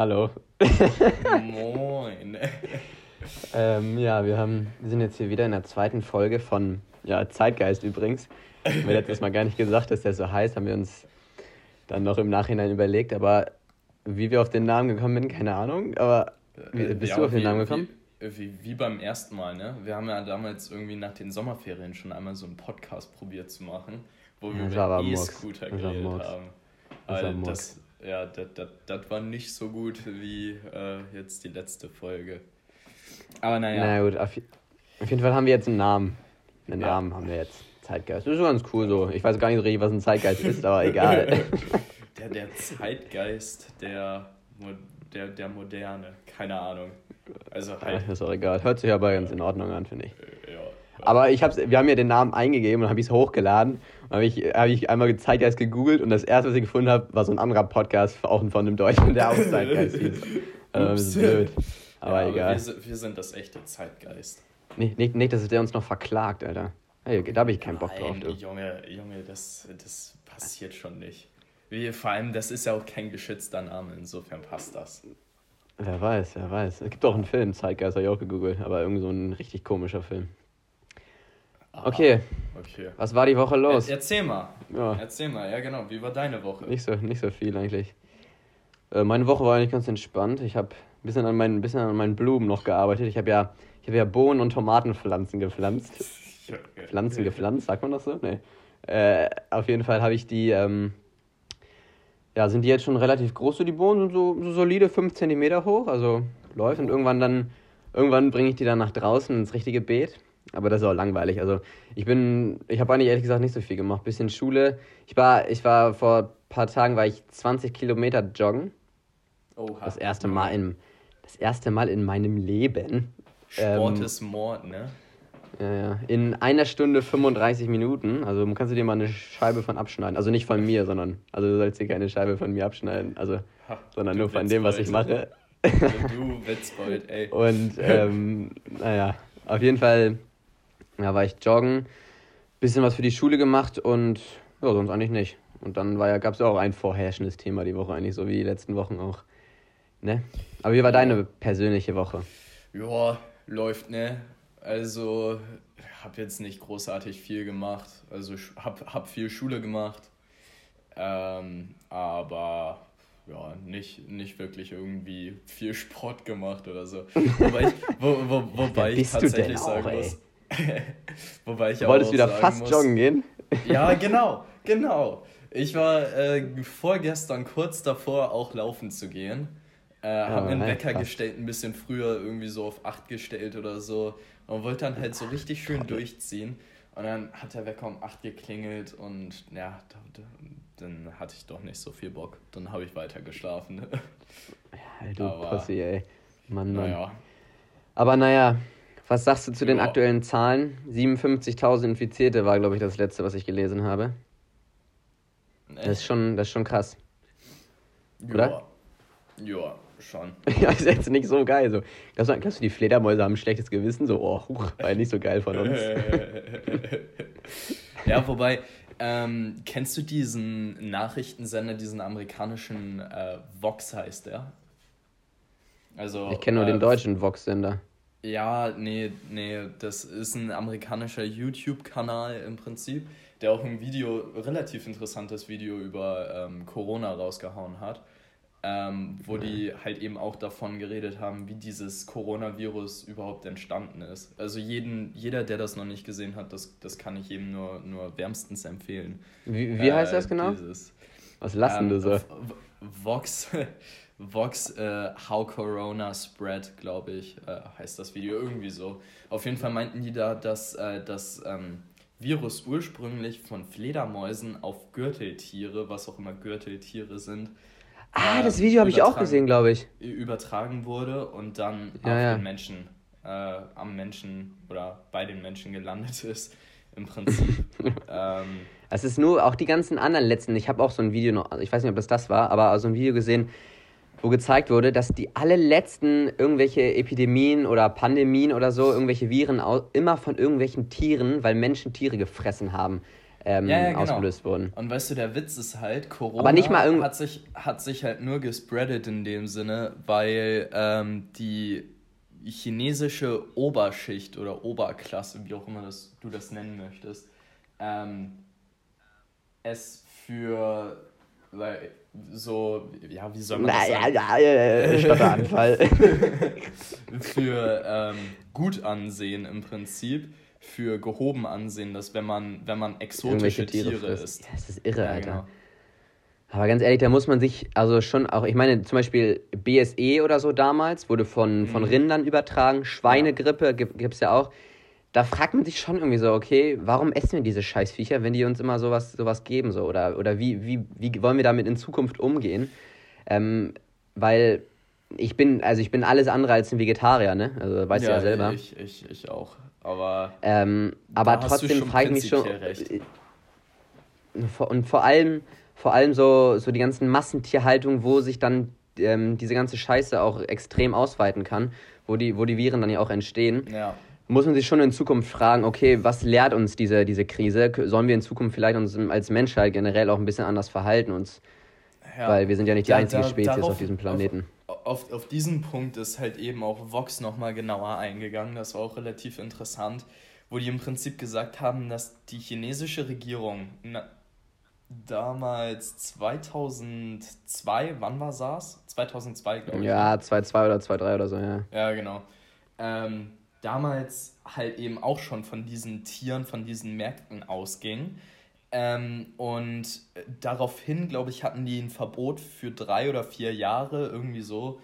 Hallo. Moin. ähm, ja, wir, haben, wir sind jetzt hier wieder in der zweiten Folge von ja, Zeitgeist übrigens. Haben wir letztes Mal gar nicht gesagt, dass der so heißt, haben wir uns dann noch im Nachhinein überlegt. Aber wie wir auf den Namen gekommen sind, keine Ahnung. Aber wie, bist Ja, du auf den wie- Namen gekommen? Wie, wie, wie beim ersten Mal, ne? Wir haben ja damals irgendwie nach den Sommerferien schon einmal so einen Podcast probiert zu machen, wo wir über. E-Scooter geredet haben. Das das, ja, das, war nicht so gut wie äh, jetzt die letzte Folge. Aber naja. Na gut, auf, auf jeden Fall haben wir jetzt einen Namen. Einen Ja. Namen haben wir jetzt. Zeitgeist. Das ist ganz cool so. Ich weiß gar nicht so richtig, was ein Zeitgeist ist, aber egal. Der, der Zeitgeist der, der, der Moderne, keine Ahnung. Also Ja, halt, ist auch egal. Hört sich aber ganz in Ordnung an, finde ich. äh, ja. Aber ich hab's, wir haben ja den Namen eingegeben und habe ich es hochgeladen. Habe ich, hab ich einmal Zeitgeist gegoogelt und das erste, was ich gefunden habe, war so ein anderer Podcast, auch von einem Deutschen, der auch Zeitgeist hieß. Also, das ist blöd. Aber ja, egal. wir, sind- wir sind das echte Zeitgeist. Nicht, nicht, nicht, dass der uns noch verklagt, Alter. Hey, da habe ich keinen Bock drauf, Nein, du. Junge, Junge, das, das passiert schon nicht. Wie, vor allem, das ist ja auch kein geschützter Name, insofern passt das. Wer weiß, wer weiß. Es gibt auch einen Film, Zeitgeist, habe ich auch gegoogelt, aber irgendwie so ein richtig komischer Film. Okay, Okay. was war die Woche los? Er, erzähl mal. Ja, Erzähl mal, ja genau. Wie war deine Woche? nicht so, nicht so viel eigentlich. Äh, meine Woche war eigentlich ganz entspannt. Ich habe ein bisschen an meinen, bisschen an meinen Blumen noch gearbeitet. Ich habe ja, ich hab ja Bohnen- und Tomatenpflanzen gepflanzt. Pflanzen gepflanzt, sagt man das so? Nee. Äh, auf jeden Fall habe ich die, ähm, ja, sind die jetzt schon relativ groß, so die Bohnen, sind so, so solide 5 cm hoch, also läuft und irgendwann dann, irgendwann bringe ich die dann nach draußen ins richtige Beet. Aber das ist auch langweilig. Also ich bin, ich habe eigentlich ehrlich gesagt nicht so viel gemacht. Bisschen Schule. Ich war, ich war vor ein paar Tagen war ich 20 Kilometer joggen. Oha. Das erste Mal in, das erste Mal in meinem Leben. Sport ähm, ist Mord, ne? Ja, ja. In einer Stunde 35 Minuten. Also kannst du dir mal eine Scheibe von abschneiden. Also nicht von mir, sondern, also du sollst dir keine Scheibe von mir abschneiden. Also, Ha, sondern nur von dem, was ich mache. Du Witzbold, ey. Und ähm, naja, auf jeden Fall ja, war ich joggen, bisschen was für die Schule gemacht und ja, sonst eigentlich nicht. Und dann war ja, gab es ja auch ein vorherrschendes Thema die Woche eigentlich, so wie die letzten Wochen auch. Ne? Aber wie war deine persönliche Woche? Ja, läuft, ne? Also, hab jetzt nicht großartig viel gemacht. Also, hab, hab viel Schule gemacht. Ähm, aber ja, nicht, nicht wirklich irgendwie viel Sport gemacht oder so. Wobei ich, wo, wo, wobei ich bist du tatsächlich denn auch, sagen muss. wobei ich Du auch wolltest wieder sagen fast muss, joggen gehen? Ja, genau, genau. Ich war äh, vorgestern kurz davor, auch laufen zu gehen. Äh, hab mir einen hey, Wecker krass. gestellt, ein bisschen früher, irgendwie so auf 8 gestellt oder so. Und wollte dann halt so richtig schön durchziehen. Und dann hat der Wecker um 8 geklingelt und ja, da, da, dann hatte ich doch nicht so viel Bock. Dann habe ich weiter geschlafen. Hey, du Aber- Pussy, ey. Mann, Mann. naja. Aber naja, was sagst du zu den Ja. aktuellen Zahlen? 57.000 Infizierte war, glaube ich, das letzte, was ich gelesen habe. Das ist schon, das ist schon krass. oder? Ja, ja schon. Ja, ist jetzt nicht so geil. So. Glaubst, du, glaubst du, die Fledermäuse haben ein schlechtes Gewissen? So, oh, huch, war ja nicht so geil von uns. ja, wobei, ähm, kennst du diesen Nachrichtensender, diesen amerikanischen äh, Vox heißt der? Also, Ich kenne nur äh, den deutschen Vox-Sender. Ja, nee, nee, das ist ein amerikanischer YouTube-Kanal im Prinzip, der auch ein Video, relativ interessantes Video über ähm, Corona rausgehauen hat, ähm, wo die halt eben auch davon geredet haben, wie dieses Coronavirus überhaupt entstanden ist. Also jeden, jeder, der das noch nicht gesehen hat, das, das kann ich eben nur, nur wärmstens empfehlen. Wie, wie heißt Äh, das genau? Dieses, Was lassen ähm, so? V- Vox, Vox äh, How Corona Spread, glaube ich, äh, heißt das Video irgendwie so. Auf jeden Fall meinten die da, dass äh, das ähm, Virus ursprünglich von Fledermäusen auf Gürteltiere, was auch immer Gürteltiere sind, Ah, äh, das Video habe ich auch übertragen- gesehen, glaube ich. übertragen wurde und dann Ja, auf ja. den Menschen, äh, am Menschen oder bei den Menschen gelandet ist, im Prinzip. ähm, Es ist nur auch die ganzen anderen letzten. Ich habe auch so ein Video noch, also ich weiß nicht, ob das das war, aber so ein Video gesehen, wo gezeigt wurde, dass die alle letzten irgendwelche Epidemien oder Pandemien oder so, irgendwelche Viren immer von irgendwelchen Tieren, weil Menschen Tiere gefressen haben, ähm, Ja, ja, genau. ausgelöst wurden. Und weißt du, der Witz ist halt, Corona Aber nicht mal irgend- hat, sich, hat sich halt nur gespreadet in dem Sinne, weil ähm, die chinesische Oberschicht oder Oberklasse, wie auch immer das, du das nennen möchtest, ähm, es für weil, so, ja, wie soll man das Naja, sagen? ja, ja, ja, Stotteranfall. für ähm, gut ansehen im Prinzip, für gehoben ansehen, dass wenn man, wenn man exotische Tiere Tiere isst. Ja, das ist irre, Ja, Alter. genau. Aber ganz ehrlich, da muss man sich also schon auch, ich meine, zum Beispiel BSE oder so damals wurde von, von Mhm. Rindern übertragen, Schweinegrippe gibt es ja auch. Da fragt man sich schon irgendwie so, okay, warum essen wir diese Scheißviecher, wenn die uns immer sowas, sowas geben? So? Oder, oder wie, wie, wie wollen wir damit in Zukunft umgehen? Ähm, weil ich bin, also ich bin alles andere als ein Vegetarier, ne? Also weißt du ja selber. Ich, ich, ich auch. Aber Ähm, aber trotzdem frage ich mich schon. prinzipiell äh, Und vor allem, vor allem so, so die ganzen Massentierhaltung, wo sich dann ähm, diese ganze Scheiße auch extrem ausweiten kann, wo die, wo die Viren dann ja auch entstehen, ja. Muss man sich schon in Zukunft fragen, okay, was lehrt uns diese, diese Krise? Sollen wir in Zukunft vielleicht uns als Menschheit generell auch ein bisschen anders verhalten? Uns, ja. Weil wir sind ja nicht die Da- einzige da- Spezies darauf- auf diesem Planeten. Auf, auf, auf diesen Punkt ist halt eben auch Vox nochmal genauer eingegangen. Das war auch relativ interessant, wo die im Prinzip gesagt haben, dass die chinesische Regierung na, damals 2002, wann war SARS? 2002, glaube ich. Ja, 2-2 oder 2-3 oder so, ja. Ja, genau. Ähm, damals halt eben auch schon von diesen Tieren, von diesen Märkten ausging. Ähm, und daraufhin, glaube ich, hatten die ein Verbot für drei oder vier Jahre, irgendwie so,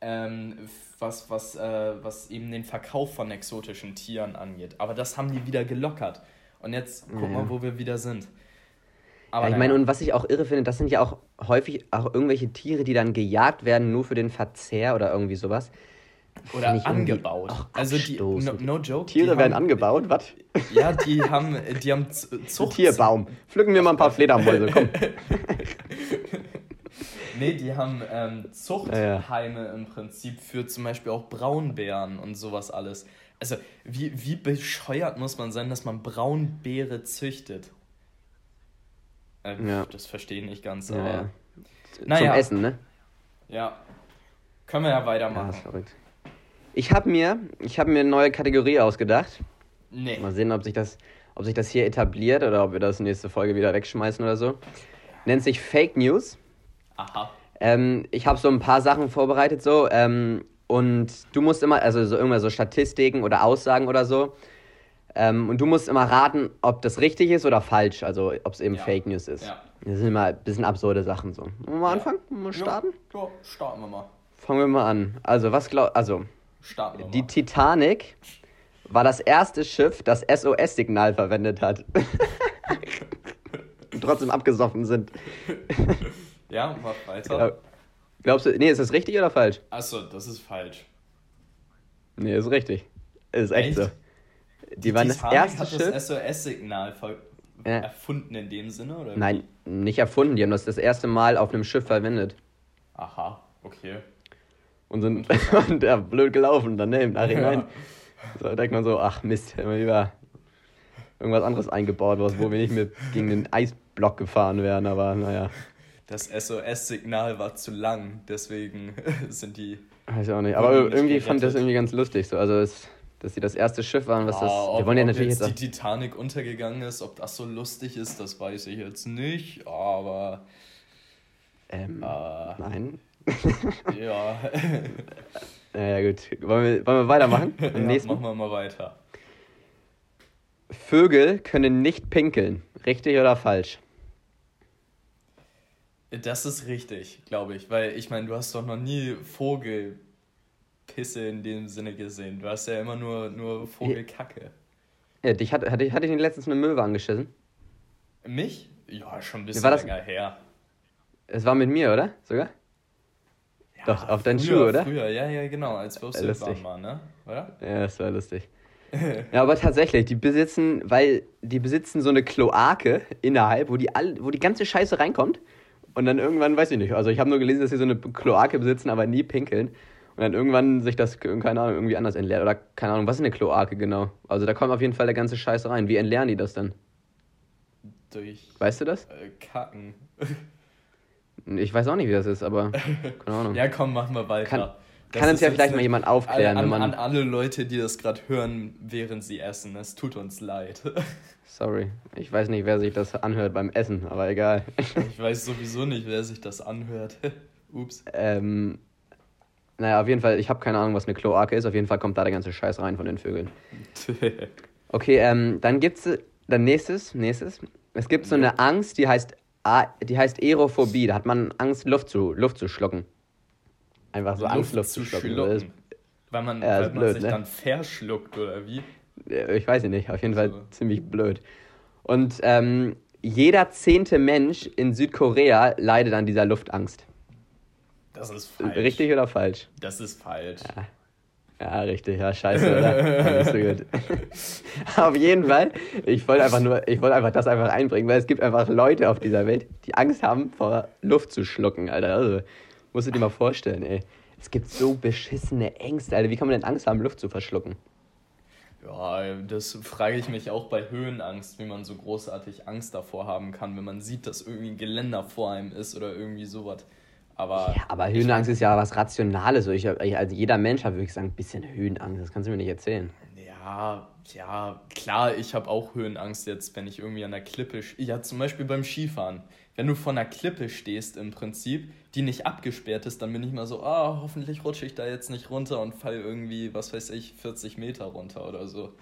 ähm, was, was, äh, was eben den Verkauf von exotischen Tieren angeht. Aber das haben die wieder gelockert. Und jetzt guck Ja. mal, wo wir wieder sind. Aber ja, ich meine, und was ich auch irre finde, das sind ja auch häufig auch irgendwelche Tiere, die dann gejagt werden, nur für den Verzehr oder irgendwie sowas. Oder angebaut. Also die, no, no joke. Tiere die werden haben, angebaut, was? Ja, die haben, die haben Zucht. Tierbaum. Pflücken wir mal ein paar Fledermäuse, komm. Nee, die haben ähm, Ja, Zuchtheime im Prinzip für zum Beispiel auch Braunbären und sowas alles. Also, wie, wie bescheuert muss man sein, dass man Braunbäre züchtet? Ähm, Ja. Das verstehe ich nicht ganz, Ja, aber. ja. Naja. Zum Essen, ne? Ja. Können wir ja Ja, weitermachen. ist verrückt. Ich habe mir, ich hab mir eine neue Kategorie ausgedacht. nee. Mal sehen, ob sich, das, ob sich das hier etabliert oder ob wir das nächste Folge wieder wegschmeißen oder so. Nennt sich Fake News. Aha. Ähm, ich habe so ein paar Sachen vorbereitet so ähm, und du musst immer, also so irgendwann so Statistiken oder Aussagen oder so ähm, und du musst immer raten, ob das richtig ist oder falsch, also ob es eben Ja. Fake News ist. Ja. Das sind immer ein bisschen absurde Sachen so. Wollen wir mal anfangen? Wollen wir starten? Ja, ja, starten wir mal. Fangen wir mal an. Also was glaub, also die. Titanic war das erste Schiff, das SOS-Signal verwendet hat. und trotzdem abgesoffen sind. Ja, mach weiter. Glaubst du, nee, ist das richtig oder falsch? Achso, das ist falsch. Nee, ist richtig. Ist echt, Echt? so. Die, waren das Titanic erste hat Schiff. das SOS-Signal Ja. erfunden in dem Sinne, oder? Nein, nicht erfunden. Die haben das das erste Mal auf einem Schiff verwendet. Aha, okay. Und sind und, ja, blöd gelaufen dann, ne, im Nachhinein. So, da denkt man so, ach Mist, hätten wir lieber irgendwas anderes eingebaut, was, wo wir nicht mehr gegen den Eisblock gefahren wären, aber naja, Das SOS-Signal war zu lang, deswegen sind die. weiß ich auch nicht. Aber nicht irgendwie fand ich das irgendwie ganz lustig, so, also es, dass sie das erste Schiff waren, was das, Ah, wir ob, wollen ja ob natürlich jetzt jetzt, die Titanic untergegangen ist, ob das so lustig ist, das weiß ich jetzt nicht, aber ähm, äh, nein. Ja. Naja, gut. Wollen wir, wollen wir weitermachen? Im ja, nächsten? machen wir mal weiter. Vögel können nicht pinkeln. Richtig oder falsch? Das ist richtig, glaube ich, weil ich meine, du hast doch noch nie Vogelpisse in dem Sinne gesehen. Du hast ja immer nur, nur Vogelkacke. Ja, dich hat, hatte, ich- hatte ich den letztens eine Möwe angeschissen? Mich? Ja, schon ein bisschen war das- länger her. Es war mit mir, oder? Sogar? Doch, auf deinen früher, Schuh, oder? Früher, ja, ja, genau, als wir auf Silvan waren, ne? Oder? Ja, das war lustig. ja, aber tatsächlich, die besitzen, weil die besitzen so eine Kloake innerhalb, wo die, all, wo die ganze Scheiße reinkommt. Und dann irgendwann, weiß ich nicht, also ich habe nur gelesen, dass sie so eine Kloake besitzen, aber nie pinkeln. Und dann irgendwann sich das, keine Ahnung, irgendwie anders entleert. Oder keine Ahnung, was ist eine Kloake genau? Also da kommt auf jeden Fall der ganze Scheiß rein. Wie entleeren die das dann? durch. Weißt du das? Äh, Kacken. Ich weiß auch nicht, wie das ist, aber keine Ahnung. ja, komm, machen wir weiter. Kann, kann uns ja vielleicht mal jemand aufklären, an, man. An alle Leute, die das gerade hören, während sie essen. Es tut uns leid. Sorry, ich weiß nicht, wer sich das anhört beim Essen, aber egal. ich weiß sowieso nicht, wer sich das anhört. Ups. Ähm, naja, auf jeden Fall, ich habe keine Ahnung, was eine Kloake ist. Auf jeden Fall kommt da der ganze Scheiß rein von den Vögeln. Okay, ähm, dann gibt's dann nächstes, nächstes. Es gibt so eine Angst, die heißt, die heißt Aerophobie. Da hat man Angst, Luft zu, Luft zu schlucken. Einfach so Angst, Luft zu schlucken. Ist- Weil man, Ja, weil man blöd, sich ne? dann verschluckt, oder wie? äh, Ich weiß nicht, auf jeden Fall So. ziemlich blöd. Und ähm, jeder zehnte Mensch in Südkorea leidet an dieser Luftangst. Das ist falsch. Richtig oder falsch? Das ist falsch. Ja, richtig, ja, scheiße, oder? Ja, nicht so gut. auf jeden Fall, ich wollte einfach nur, ich wollte einfach das einfach einbringen, weil es gibt einfach Leute auf dieser Welt, die Angst haben, vor Luft zu schlucken, Alter. Also, musst du dir mal vorstellen, ey. Es gibt so beschissene Ängste, Alter. Wie kann man denn Angst haben, Luft zu verschlucken? Ja, das frage ich mich auch bei Höhenangst, wie man so großartig Angst davor haben kann, wenn man sieht, dass irgendwie ein Geländer vor einem ist oder irgendwie sowas. Aber Ja, aber Höhenangst ist ja was Rationales. Ich, ich, also jeder Mensch hat wirklich sagen, ein bisschen Höhenangst. Das kannst du mir nicht erzählen. Ja, ja, klar, ich habe auch Höhenangst jetzt, wenn ich irgendwie an der Klippe. Ja, zum Beispiel beim Skifahren. Wenn du vor einer Klippe stehst im Prinzip, die nicht abgesperrt ist, dann bin ich mal so, ah, hoffentlich rutsche ich da jetzt nicht runter und fall irgendwie, was weiß ich, 40 Meter runter oder so.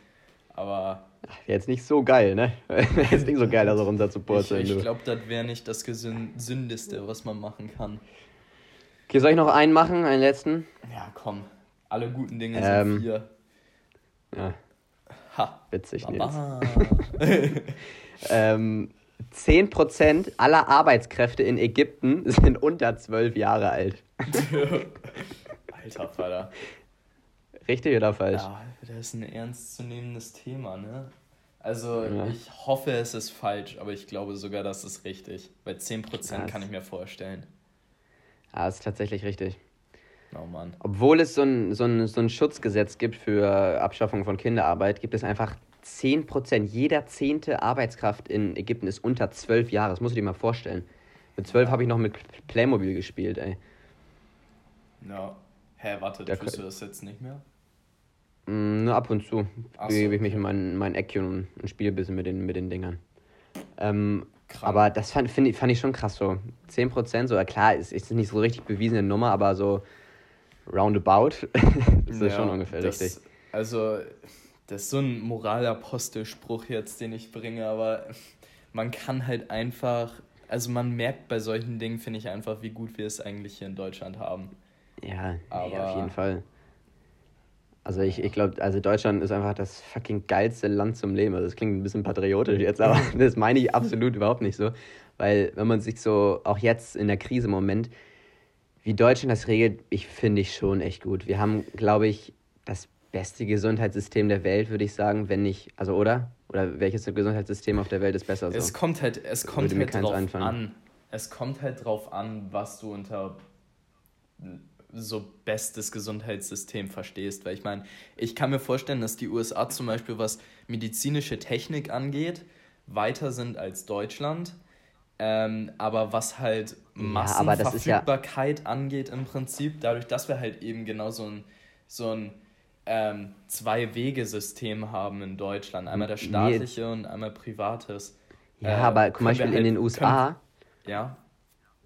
Aber Jetzt nicht so geil, ne? Jetzt nicht so geil, da so runter zu ich, purzeln, ich du. glaube, das wäre nicht das Gesündeste, was man machen kann. Okay, soll ich noch einen machen, einen letzten? Ja, komm, alle guten Dinge Ähm, sind vier. Ja, Ha. witzig, Nils. Baba. Ähm, 10% aller Arbeitskräfte in Ägypten sind unter 12 Jahre alt. Alter Vater. Richtig oder falsch? Ja, das ist ein ernstzunehmendes Thema, ne? Also, Ja. ich hoffe, es ist falsch, aber ich glaube sogar, das ist richtig. Bei 10% Ja, kann ich mir vorstellen. Ja, ist tatsächlich richtig. Oh Mann. Obwohl es so ein, so, ein, so ein Schutzgesetz gibt für Abschaffung von Kinderarbeit, gibt es einfach 10%. Jeder zehnte Arbeitskraft in Ägypten ist unter 12 Jahre. Das musst du dir mal vorstellen. Mit 12 habe ich noch mit Playmobil gespielt, ey. Ja. Hä, warte, Der tust du das jetzt nicht mehr? Mm, Nur ab und zu Ach so, begebe ich mich in mein, mein Eckchen und, und spiele ein bisschen mit den, mit den Dingern. Ähm, Krank. aber das fand, find, ich- fand ich schon krass so. 10%, so, klar, ist, ist nicht so richtig bewiesene Nummer, aber so roundabout ist das Ja, schon ungefähr das, richtig. Also, das ist so ein Moralapostelspruch jetzt, den ich bringe, aber man kann halt einfach, also man merkt bei solchen Dingen, finde ich einfach, wie gut wir es eigentlich hier in Deutschland haben. Ja, nee, aber- auf jeden Fall. Also ich, ich glaube, also Deutschland ist einfach das fucking geilste Land zum Leben. Also das klingt ein bisschen patriotisch jetzt, aber das meine ich absolut überhaupt nicht so. Weil wenn man sich so, auch jetzt in der Krise im Moment, wie Deutschland das regelt, ich finde ich schon echt gut. Wir haben, glaube ich, das beste Gesundheitssystem der Welt, würde ich sagen, wenn nicht, also oder? Oder welches Gesundheitssystem auf der Welt ist besser so? Es kommt halt, es kommt halt drauf einfallen. an. Es kommt halt drauf an, was du unter so bestes Gesundheitssystem verstehst. Weil ich meine, ich kann mir vorstellen, dass die USA zum Beispiel, was medizinische Technik angeht, weiter sind als Deutschland. Ähm, aber was halt ist ja- Massenverfügbarkeit angeht im Prinzip, dadurch, dass wir halt eben genau so ein, so ein ähm, Zwei-Wege-System haben in Deutschland. Einmal das Nee. staatliche und einmal privates. ja, äh, aber zum können Beispiel in halt- den USA, Ja,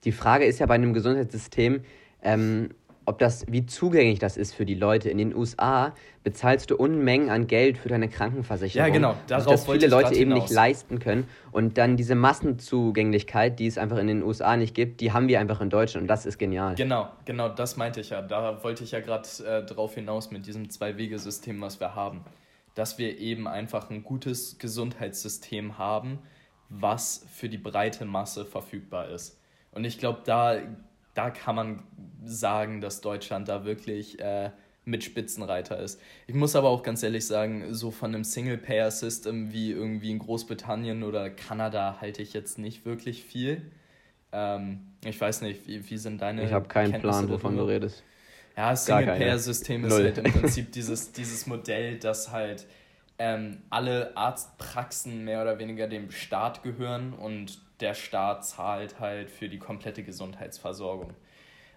die Frage ist ja bei einem Gesundheitssystem, ähm, ob das, wie zugänglich das ist für die Leute. In den USA bezahlst du Unmengen an Geld für deine Krankenversicherung. Ja, genau, darauf das viele Leute eben hinaus. nicht leisten können. Und dann diese Massenzugänglichkeit, die es einfach in den USA nicht gibt, die haben wir einfach in Deutschland. Und das ist genial. genau, genau, das meinte ich ja. Da wollte ich ja gerade äh, drauf hinaus mit diesem Zwei-Wege-System, was wir haben. Dass wir eben einfach ein gutes Gesundheitssystem haben, was für die breite Masse verfügbar ist. Und ich glaube, da, da kann man sagen, dass Deutschland da wirklich äh, mit Spitzenreiter ist. Ich muss aber auch ganz ehrlich sagen, so von einem Single-Payer-System wie irgendwie in Großbritannien oder Kanada halte ich jetzt nicht wirklich viel. Ähm, ich weiß nicht, wie, wie sind deine Ich habe keinen Kenntnisse Plan, wovon du redest. Ja, das. Single-Payer-System ist Null. halt im Prinzip dieses, dieses Modell, dass halt ähm, alle Arztpraxen mehr oder weniger dem Staat gehören und der Staat zahlt halt für die komplette Gesundheitsversorgung.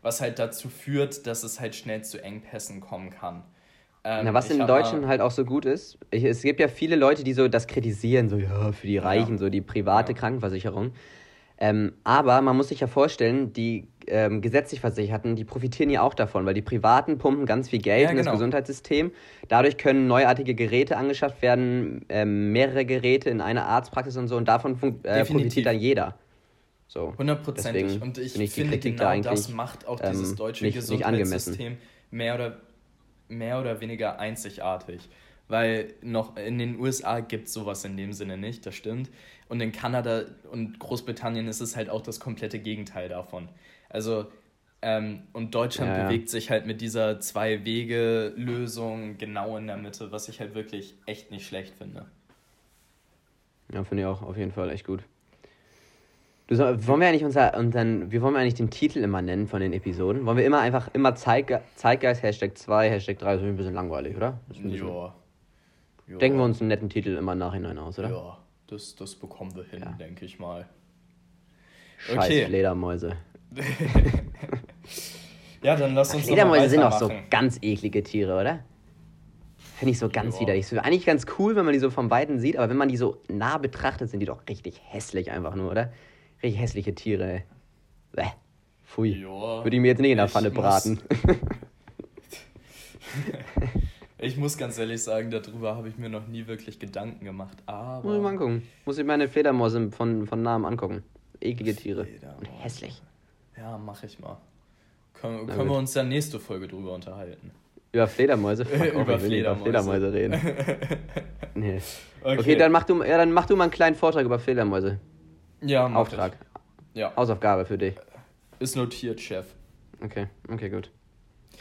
Was halt dazu führt, dass es halt schnell zu Engpässen kommen kann. Ähm, Na, was in Deutschland halt auch so gut ist, ich, es gibt ja viele Leute, die so das kritisieren, so ja, für die Reichen, ja. so die private ja. Krankenversicherung. Ähm, aber man muss sich ja vorstellen, die ähm, gesetzlich Versicherten, die profitieren ja auch davon, weil die Privaten pumpen ganz viel Geld ja, in das genau. Gesundheitssystem. Dadurch können neuartige Geräte angeschafft werden, ähm, mehrere Geräte in einer Arztpraxis und so, und davon äh, profitiert dann jeder. So. Hundertprozentig. Und ich, ich finde, genau da das macht auch dieses ähm, deutsche nicht, Gesundheitssystem nicht mehr, oder, mehr oder weniger einzigartig. Weil noch in den USA gibt es sowas in dem Sinne nicht, das stimmt. Und in Kanada und Großbritannien ist es halt auch das komplette Gegenteil davon. Also, ähm, und Deutschland ja, ja. bewegt sich halt mit dieser Zwei-Wege-Lösung genau in der Mitte, was ich halt wirklich echt nicht schlecht finde. Ja, finde ich auch auf jeden Fall echt gut. Du, wollen wir eigentlich unser, und dann, wie wollen wir eigentlich den Titel immer nennen von den Episoden? Wollen wir immer einfach immer Zeitge Zeitgeist, Hashtag 2, Hashtag 3, so ein bisschen langweilig, oder? Ja. Denken wir uns einen netten Titel immer im Nachhinein aus, oder? Ja, das, das bekommen wir hin, ja. denke ich mal. Scheiß okay. Fledermäuse. ja, dann lass uns Fledermäuse sind auch so ganz eklige Tiere, oder? Finde ich so ganz ja. widerlich. So, eigentlich ganz cool, wenn man die so vom Weiten sieht, aber wenn man die so nah betrachtet, sind die doch richtig hässlich einfach nur, oder? Richtig hässliche Tiere, ey. Bäh. Pfui. Ja, Würde ich mir jetzt nicht in der Pfanne braten. ich muss ganz ehrlich sagen, darüber habe ich mir noch nie wirklich Gedanken gemacht. Aber. Muss ich mal angucken. Muss ich meine Fledermäuse von, von nahem angucken. Eklige Tiere. Und hässlich. Ja, mach ich mal. Können, können wir uns dann nächste Folge drüber unterhalten? Über Fledermäuse? Fuck, über, Fledermäuse. über Fledermäuse reden. nee. Okay. okay, dann, mach du, ja, dann mach du mal einen kleinen Vortrag über Fledermäuse. Ja, mach Auftrag. Ich. Ja. Hausaufgabe für dich. Ist notiert, Chef. Okay, okay, gut.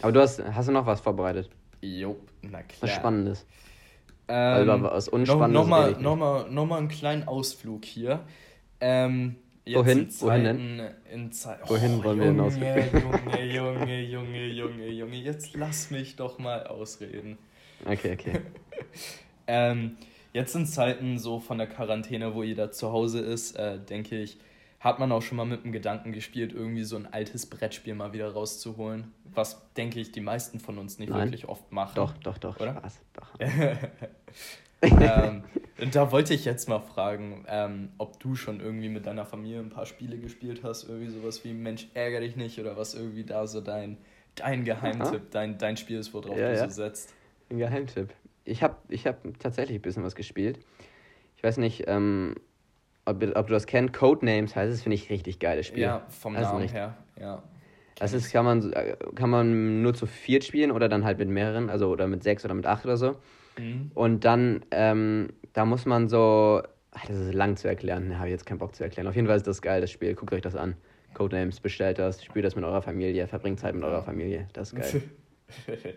Aber du hast, hast du noch was vorbereitet? Jo, na klar. Was Spannendes. Ähm, also was Unspannendes. Nochmal noch noch mal, noch mal einen kleinen Ausflug hier. Ähm, Wohin? Wohin denn? In Wohin oh, wollen wir Junge, hinaus? Junge, Junge, Junge, Junge, Junge, jetzt lass mich doch mal ausreden. Okay, okay. ähm, jetzt in Zeiten so von der Quarantäne, wo jeder zu Hause ist, äh, denke ich, hat man auch schon mal mit dem Gedanken gespielt, irgendwie so ein altes Brettspiel mal wieder rauszuholen. Was, denke ich, die meisten von uns nicht Nein. wirklich oft machen. Doch, doch, doch, oder? Spaß, doch. ähm, da wollte ich jetzt mal fragen, ähm, ob du schon irgendwie mit deiner Familie ein paar Spiele gespielt hast, irgendwie sowas wie Mensch, ärgere dich nicht oder was irgendwie da so dein, dein Geheimtipp, dein, dein Spiel ist, worauf ja, du ja. so setzt. Ein Geheimtipp. Ich habe ich hab tatsächlich ein bisschen was gespielt. Ich weiß nicht, ähm, ob, ob du das kennst. Codenames heißt es, finde ich richtig geiles Spiel. Ja, vom also Namen her, ja. Das ist, kann man, kann man nur zu viert spielen oder dann halt mit mehreren, also oder mit sechs oder mit acht oder so. Mhm. Und dann, ähm, da muss man so, ach, das ist lang zu erklären, da habe ich jetzt keinen Bock zu erklären. Auf jeden Fall ist das geil, das Spiel. Guckt euch das an. Codenames, bestellt das, spielt das mit eurer Familie, verbringt Zeit mit eurer Familie. Das ist geil.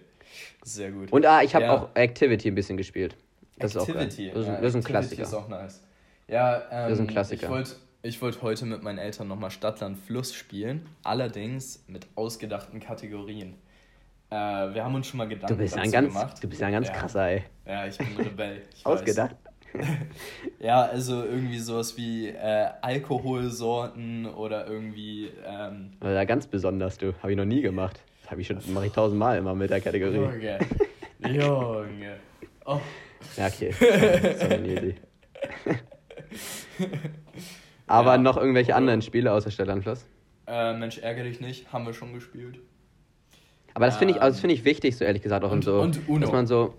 Sehr gut. Und ah, ich habe ja. auch Activity ein bisschen gespielt. Das Activity. ist auch geil. Das, ist, ja, das ist ein Klassiker. ist auch nice. Ja, ähm, das ist ein Klassiker. Ich wollte ich wollt heute mit meinen Eltern nochmal Stadtland Fluss spielen, allerdings mit ausgedachten Kategorien. Äh, wir haben uns schon mal Gedanken du bist ein ganz, gemacht. Du bist ja ein ganz ja. krasser, ey. Ja, ich bin ein Rebell. Ich Ausgedacht? ja, also irgendwie sowas wie äh, Alkoholsorten oder irgendwie. Ähm, ja, ganz besonders, du. Habe ich noch nie gemacht. Das habe ich schon, mache ich tausendmal immer mit der Kategorie. Junge. Junge. Oh. Ja, okay. Sorry, easy. Aber ja. noch irgendwelche anderen Spiele außer Stadtanschluss? Äh, Mensch, ärgere dich nicht, haben wir schon gespielt. Aber das finde ich, also find ich wichtig, so ehrlich gesagt, auch und, so. Und Uno. Dass man so.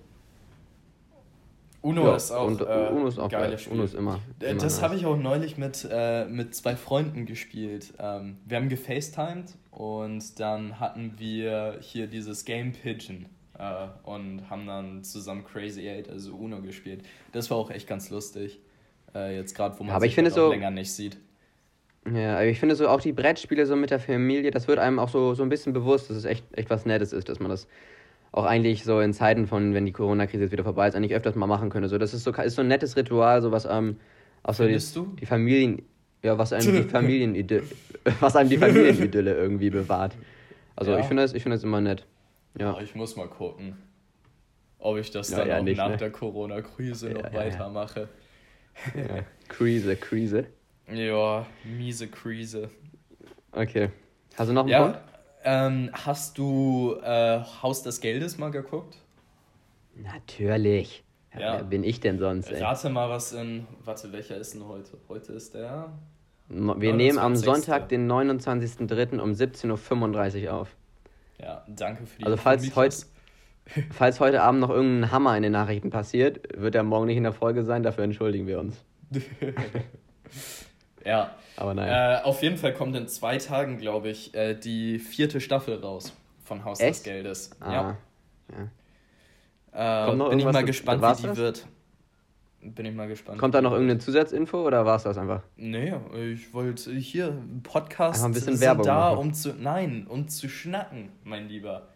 Uno ja, ist auch, und, äh, Uno ist auch geil. Spiel. Uno ist immer. immer das habe ich auch neulich mit, äh, mit zwei Freunden gespielt. Ähm, wir haben gefacetimed und dann hatten wir hier dieses Game Pigeon äh, und haben dann zusammen Crazy Eight, also Uno, gespielt. Das war auch echt ganz lustig. Äh, jetzt gerade, wo man aber sich halt so, länger nicht sieht. Ja, aber ich finde so auch die Brettspiele so mit der Familie, das wird einem auch so, so ein bisschen bewusst, dass es echt, echt was Nettes ist, dass man das auch eigentlich so in Zeiten von, wenn die Corona-Krise jetzt wieder vorbei ist, eigentlich öfters mal machen könnte. So, das ist so, ist so ein nettes Ritual, so was ähm, auch so die, die Familien, ja, was einem die Familienidylle, was einem die Familienidylle irgendwie bewahrt. Also ja. ich finde das, ich finde das immer nett. Ja. Oh, ich muss mal gucken. ob ich das ja, dann auch nicht, nach ne? der Corona-Krise noch weitermache. Ja. Krise, Krise. Ja, miese Krise. Okay. Hast du noch einen ja, Punkt? Ähm, hast du äh, Haus des Geldes mal geguckt? Natürlich. Ja. Wer bin ich denn sonst? Ey? Rate mal, was in. Warte, welcher ist denn heute? Heute ist der. Wir nehmen am Sonntag, den 29.03. um 17.35 Uhr auf. Ja, danke für die Also, falls heute, falls heute Abend noch irgendein Hammer in den Nachrichten passiert, wird er morgen nicht in der Folge sein. Dafür entschuldigen wir uns. ja. Aber naja. Äh, auf jeden Fall kommt in zwei Tagen, glaube ich, äh, die vierte Staffel raus von Haus Echt? des Geldes. Ah, ja. ja. Äh, bin ich mal gespannt, wie die das? wird. Bin ich mal gespannt. Kommt da noch irgendeine Zusatzinfo oder war es das einfach? Nee, ich wollte hier Podcast ein bisschen Werbung da, machen. um zu nein, um zu schnacken, mein Lieber.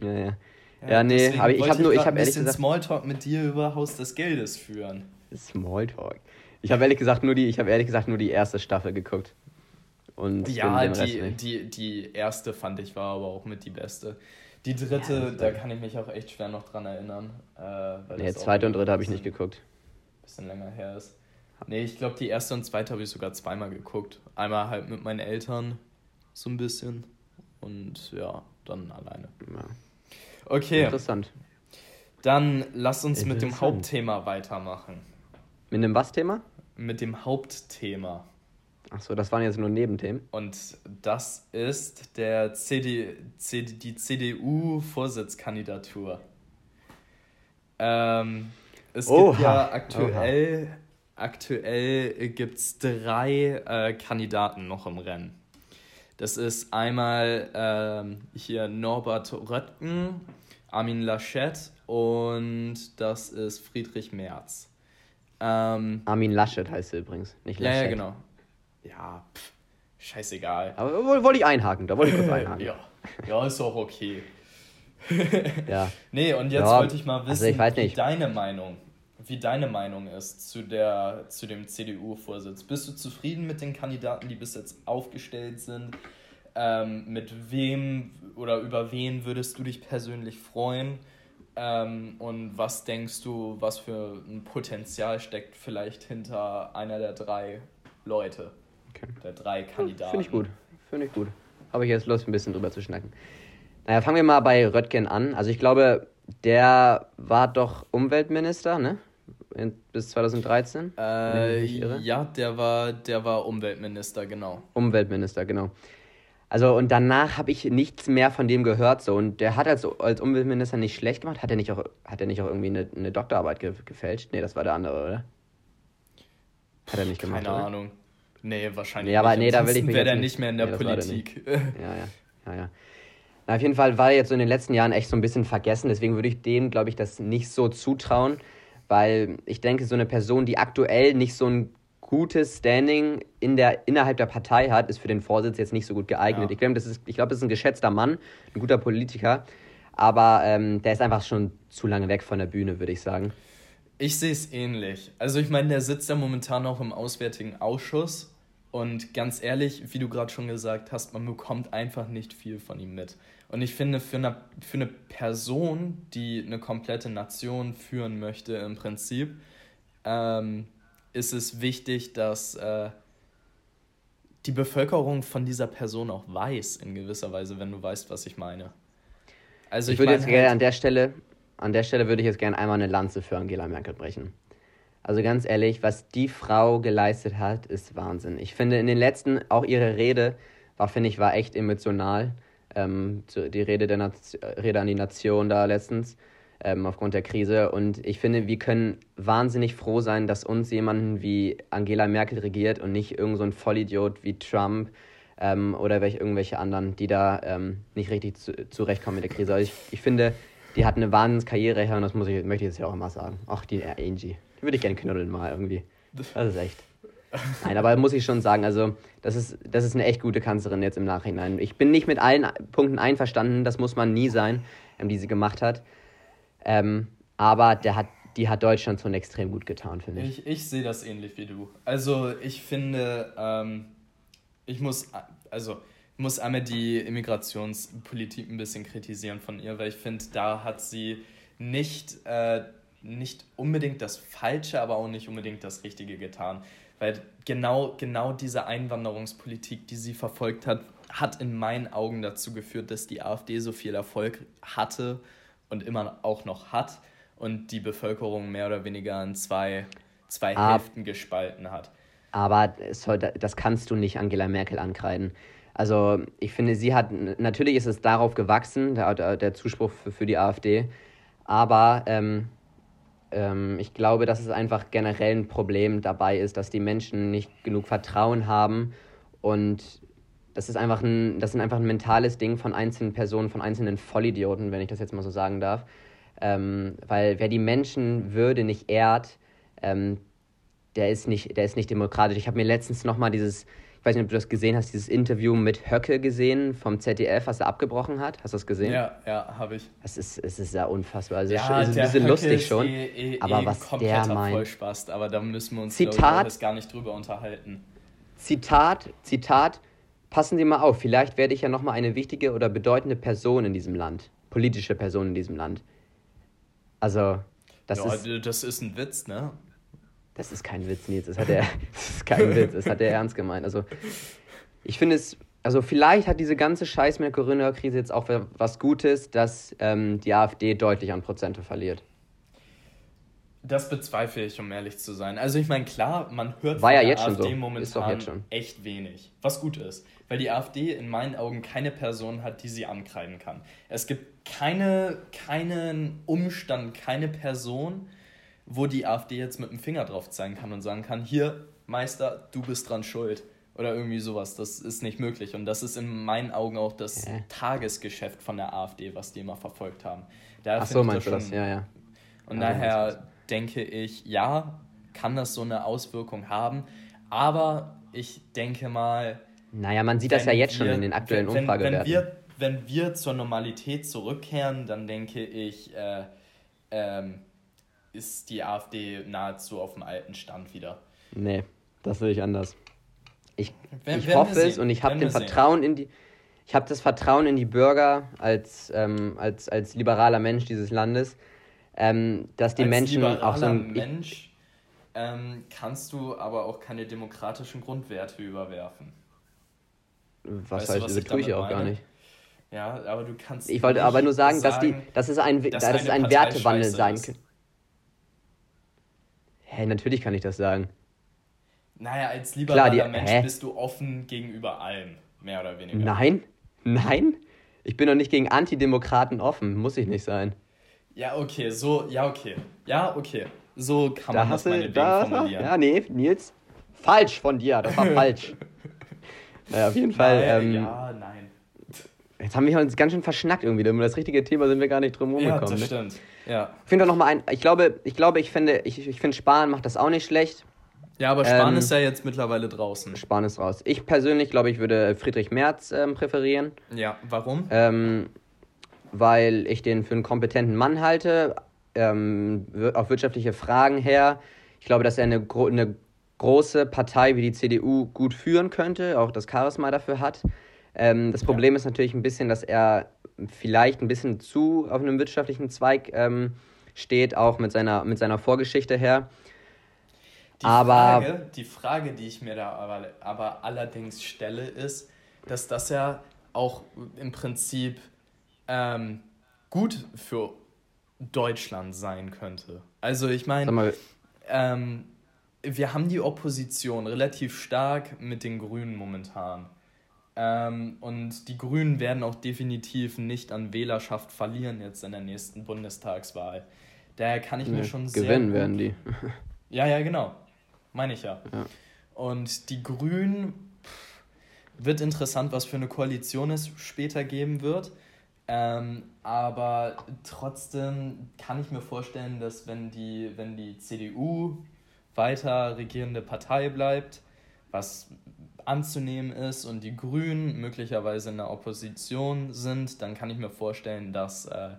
Ja, ja. Ja, nee, aber ich habe nur ich habe ehrlich gesagt Smalltalk mit dir über Haus des Geldes führen. Smalltalk. Ich habe ehrlich gesagt nur die, ich habe ehrlich gesagt nur die erste Staffel geguckt. Und ja, die, die, die erste fand ich war aber auch mit die beste. Die dritte, ja, da kann ich mich auch echt schwer noch dran erinnern. Äh, nee, zweite und dritte habe ich nicht geguckt. Bisschen länger her ist. Nee, ich glaube, die erste und zweite habe ich sogar zweimal geguckt. Einmal halt mit meinen Eltern so ein bisschen und ja, dann alleine. Ja. Okay. Interessant. Dann lass uns mit dem Hauptthema weitermachen. Mit dem was Thema? mit dem Hauptthema. Achso, das waren jetzt nur Nebenthemen. Und das ist der CD, CD, die CDU-Vorsitzkandidatur. Ähm, es Oha. gibt ja aktuell, aktuell gibt's drei äh, Kandidaten noch im Rennen. Das ist einmal ähm, hier Norbert Röttgen, Armin Laschet und das ist Friedrich Merz. Ähm, Armin Laschet heißt er übrigens, nicht Laschet. Ja, ja, genau. Ja, pff, scheißegal. Aber wollte ich einhaken, da wollte ich kurz einhaken. ja. ja, ist auch okay. ja. Nee, und jetzt ja, wollte ich mal wissen, also ich wie deine Meinung, wie deine Meinung ist zu, der, zu dem CDU-Vorsitz. Bist du zufrieden mit den Kandidaten, die bis jetzt aufgestellt sind? Ähm, mit wem oder über wen würdest du dich persönlich freuen? Ähm, und was denkst du, was für ein Potenzial steckt vielleicht hinter einer der drei Leute? Okay. Der drei Kandidaten. Finde ich gut. Finde ich gut. Habe ich jetzt Lust, ein bisschen drüber zu schnacken. Naja, fangen wir mal bei Röttgen an. Also ich glaube, der war doch Umweltminister, ne? Bis 2013? Äh, ja, der war, der war Umweltminister, genau. Umweltminister, genau. Also und danach habe ich nichts mehr von dem gehört so und der hat als, als Umweltminister nicht schlecht gemacht. Hat er nicht auch, hat er nicht auch irgendwie eine, eine Doktorarbeit ge gefälscht? Nee, das war der andere, oder? Hat er nicht gemacht. Keine oder? Ahnung. Nee, wahrscheinlich nee, aber, nicht. Nee, da will ich wäre der nicht mehr in der nee, Politik. Ja, ja, ja, ja. Na, auf jeden Fall war er jetzt so in den letzten Jahren echt so ein bisschen vergessen. Deswegen würde ich dem, glaube ich, das nicht so zutrauen, weil ich denke, so eine Person, die aktuell nicht so ein gutes Standing in der, innerhalb der Partei hat, ist für den Vorsitz jetzt nicht so gut geeignet. Ja. Ich glaube, das, ist, glaub, das ist ein geschätzter Mann, ein guter Politiker, aber ähm, der ist einfach schon zu lange weg von der Bühne, würde ich sagen. Ich sehe es ähnlich. Also ich meine, der sitzt ja momentan auch im Auswärtigen Ausschuss und ganz ehrlich, wie du gerade schon gesagt hast, man bekommt einfach nicht viel von ihm mit. Und ich finde, für eine, für eine Person, die eine komplette Nation führen möchte, im Prinzip, ähm, ist es wichtig, dass äh, die Bevölkerung von dieser Person auch weiß, in gewisser Weise, wenn du weißt, was ich meine. Also ich, ich würde jetzt gerne halt an der Stelle, an der Stelle würde ich jetzt gerne einmal eine Lanze für Angela Merkel brechen. Also ganz ehrlich, was die Frau geleistet hat, ist Wahnsinn. Ich finde in den letzten, auch ihre Rede war, finde ich, war echt emotional. Ähm, die Rede, der Rede an die Nation da letztens ähm, aufgrund der Krise. Und ich finde, wir können wahnsinnig froh sein, dass uns jemanden wie Angela Merkel regiert und nicht irgend so ein Vollidiot wie Trump ähm, oder welche, irgendwelche anderen, die da ähm, nicht richtig zu, zurechtkommen mit der Krise. Also ich, ich finde, die hat eine Wahnsinnskarriere her und das muss ich, möchte ich jetzt ja auch immer sagen. Ach, die Angie. Die würde ich gerne knuddeln mal irgendwie. Das ist echt. Nein, aber muss ich schon sagen, also das ist, das ist eine echt gute Kanzlerin jetzt im Nachhinein. Ich bin nicht mit allen Punkten einverstanden, das muss man nie sein, ähm, die sie gemacht hat. Ähm, aber der hat, die hat Deutschland schon extrem gut getan, finde ich. Ich, ich sehe das ähnlich wie du. Also ich finde, ähm, ich muss, also muss einmal die Immigrationspolitik ein bisschen kritisieren von ihr, weil ich finde, da hat sie nicht, äh, nicht unbedingt das Falsche, aber auch nicht unbedingt das Richtige getan. Weil genau, genau diese Einwanderungspolitik, die sie verfolgt hat, hat in meinen Augen dazu geführt, dass die AfD so viel Erfolg hatte und immer auch noch hat und die Bevölkerung mehr oder weniger in zwei, zwei ah, Hälften gespalten hat. Aber das kannst du nicht Angela Merkel ankreiden. Also ich finde, sie hat, natürlich ist es darauf gewachsen, der, der Zuspruch für, für die AfD, aber ähm, ähm, ich glaube, dass es einfach generell ein Problem dabei ist, dass die Menschen nicht genug Vertrauen haben und das ist einfach ein, das ist einfach ein mentales Ding von einzelnen Personen, von einzelnen Vollidioten, wenn ich das jetzt mal so sagen darf. Ähm, weil wer die Menschenwürde nicht ehrt, ähm, der ist nicht, der ist nicht demokratisch. Ich habe mir letztens nochmal dieses, ich weiß nicht, ob du das gesehen hast, dieses Interview mit Höcke gesehen vom ZDF, was er abgebrochen hat. Hast du das gesehen? Ja, ja, habe ich. Es ist, es ist ja unfassbar. Also ja, es ist ein bisschen Höcke lustig schon. Eh, eh, aber eh was der meint. Vollspaß, aber da müssen wir uns Zitat, ich, gar nicht drüber unterhalten. Zitat, Zitat, passen Sie mal auf, vielleicht werde ich ja nochmal eine wichtige oder bedeutende Person in diesem Land. Politische Person in diesem Land. Also, das ja, ist. Das ist ein Witz, ne? Das ist kein Witz, Nils. Das, hat er, das ist kein Witz. Das hat er ernst gemeint. Also, ich finde es, also vielleicht hat diese ganze Scheiß mit der Corona-Krise jetzt auch was Gutes, dass ähm, die AfD deutlich an Prozente verliert. Das bezweifle ich, um ehrlich zu sein. Also ich meine, klar, man hört War ja jetzt AfD so. momentan echt wenig, was gut ist. Weil die AfD in meinen Augen keine Person hat, die sie ankreiden kann. Es gibt keine, keinen Umstand, keine Person, wo die AfD jetzt mit dem Finger drauf zeigen kann und sagen kann, hier, Meister, du bist dran schuld. Oder irgendwie sowas. Das ist nicht möglich. Und das ist in meinen Augen auch das ja. Tagesgeschäft von der AfD, was die immer verfolgt haben. Daher Ach so, meinst du das? Ja, ja. Und ja, daher denke ich, ja, kann das so eine Auswirkung haben. Aber ich denke mal. Naja, man sieht das ja jetzt wir, schon in den aktuellen wenn, Umfragewerten. Wenn wir, wenn wir zur Normalität zurückkehren, dann denke ich, äh, ähm, ist die AfD nahezu auf dem alten Stand wieder. Nee, das will ich anders. Ich, wenn, ich wenn hoffe es und ich habe den Vertrauen sehen. in die. Ich habe das Vertrauen in die Bürger als, ähm, als, als liberaler Mensch dieses Landes, ähm, dass die als Menschen auch so ein. Mensch ähm, kannst du aber auch keine demokratischen Grundwerte überwerfen. Was heißt, das tue ich auch meine? gar nicht. Ja, aber du kannst. Ich wollte aber nur sagen, sagen dass, die, dass es ein, dass, dass es ein Wertewandel sein könnte. Hä, natürlich kann ich das sagen. Naja, als liberaler Klar, die, Mensch hä? bist du offen gegenüber allem, mehr oder weniger. Nein, nein. Ich bin doch nicht gegen Antidemokraten offen, muss ich nicht sein. Ja, okay, so, ja, okay. Ja, okay. So kann da man das meinetwegen da, formulieren. Ja, nee, Nils, falsch von dir, das war falsch. naja, auf jeden Fall. Nein, ähm, ja, nein. Jetzt haben wir uns ganz schön verschnackt irgendwie. Um das richtige Thema sind wir gar nicht drum herum ja, das ne? stimmt. Ja. Ich finde noch mal ein. Ich glaube, ich glaube, ich finde, ich, ich finde Spahn macht das auch nicht schlecht. Ja, aber Spahn ähm, ist ja jetzt mittlerweile draußen. Spahn ist raus. Ich persönlich glaube, ich würde Friedrich Merz ähm, präferieren. Ja, warum? Ähm, weil ich den für einen kompetenten Mann halte, ähm, auf wirtschaftliche Fragen her. Ich glaube, dass er eine, gro eine große Partei wie die CDU gut führen könnte, auch das Charisma dafür hat. Ähm, das Problem ja. ist natürlich ein bisschen, dass er vielleicht ein bisschen zu auf einem wirtschaftlichen Zweig ähm, steht, auch mit seiner, mit seiner Vorgeschichte her. Die aber Frage, die Frage, die ich mir da aber, aber allerdings stelle, ist, dass das ja auch im Prinzip ähm, gut für Deutschland sein könnte. Also ich meine, ähm, wir haben die Opposition relativ stark mit den Grünen momentan. Ähm, und die Grünen werden auch definitiv nicht an Wählerschaft verlieren jetzt in der nächsten Bundestagswahl. Daher kann ich nee, mir schon sehr. Gewinnen werden die. ja, ja, genau. Meine ich ja. ja. Und die Grünen wird interessant, was für eine Koalition es später geben wird. Ähm, aber trotzdem kann ich mir vorstellen, dass wenn die, wenn die CDU weiter regierende Partei bleibt, was anzunehmen ist und die Grünen möglicherweise in der Opposition sind, dann kann ich mir vorstellen, dass äh,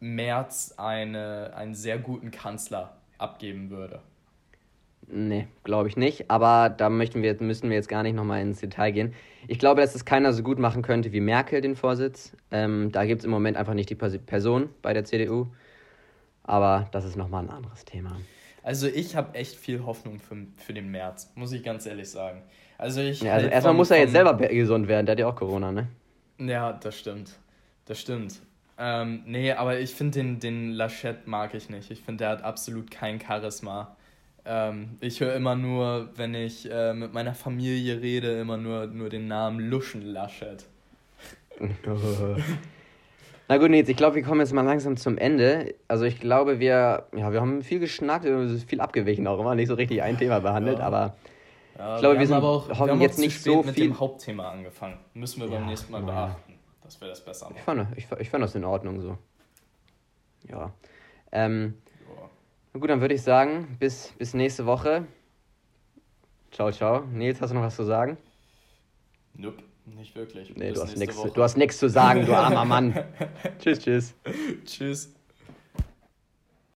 Merz eine, einen sehr guten Kanzler abgeben würde. Nee, glaube ich nicht. Aber da möchten wir, müssen wir jetzt gar nicht nochmal ins Detail gehen. Ich glaube, dass es keiner so gut machen könnte wie Merkel den Vorsitz. Ähm, da gibt es im Moment einfach nicht die Person bei der CDU. Aber das ist nochmal ein anderes Thema. Also ich habe echt viel Hoffnung für, für den März, muss ich ganz ehrlich sagen. Also ich. Ja, also halt erstmal muss er jetzt selber gesund werden, der hat ja auch Corona, ne? Ja, das stimmt. Das stimmt. Ähm, nee, aber ich finde den, den Lachette mag ich nicht. Ich finde, der hat absolut kein Charisma. Ähm, ich höre immer nur, wenn ich äh, mit meiner Familie rede, immer nur, nur den Namen Luschen Laschet. Na gut, Nils, ich glaube, wir kommen jetzt mal langsam zum Ende. Also ich glaube, wir, ja, wir haben viel geschnackt, viel abgewichen auch immer, nicht so richtig ein Thema behandelt, ja. aber ja, ich glaube, wir, wir sind auch, wir haben jetzt nicht so mit viel mit dem Hauptthema angefangen. Müssen wir beim nächsten Mal beachten, dass wir das besser machen. Ich fand, ich, ich fand das in Ordnung so. Ja. Ähm, na gut, dann würde ich sagen, bis, bis nächste Woche. Ciao, ciao. Nils, hast du noch was zu sagen? Nope. Nicht wirklich. Nee, du hast, nix, du hast nichts zu sagen, du armer Mann. tschüss, tschüss. Tschüss.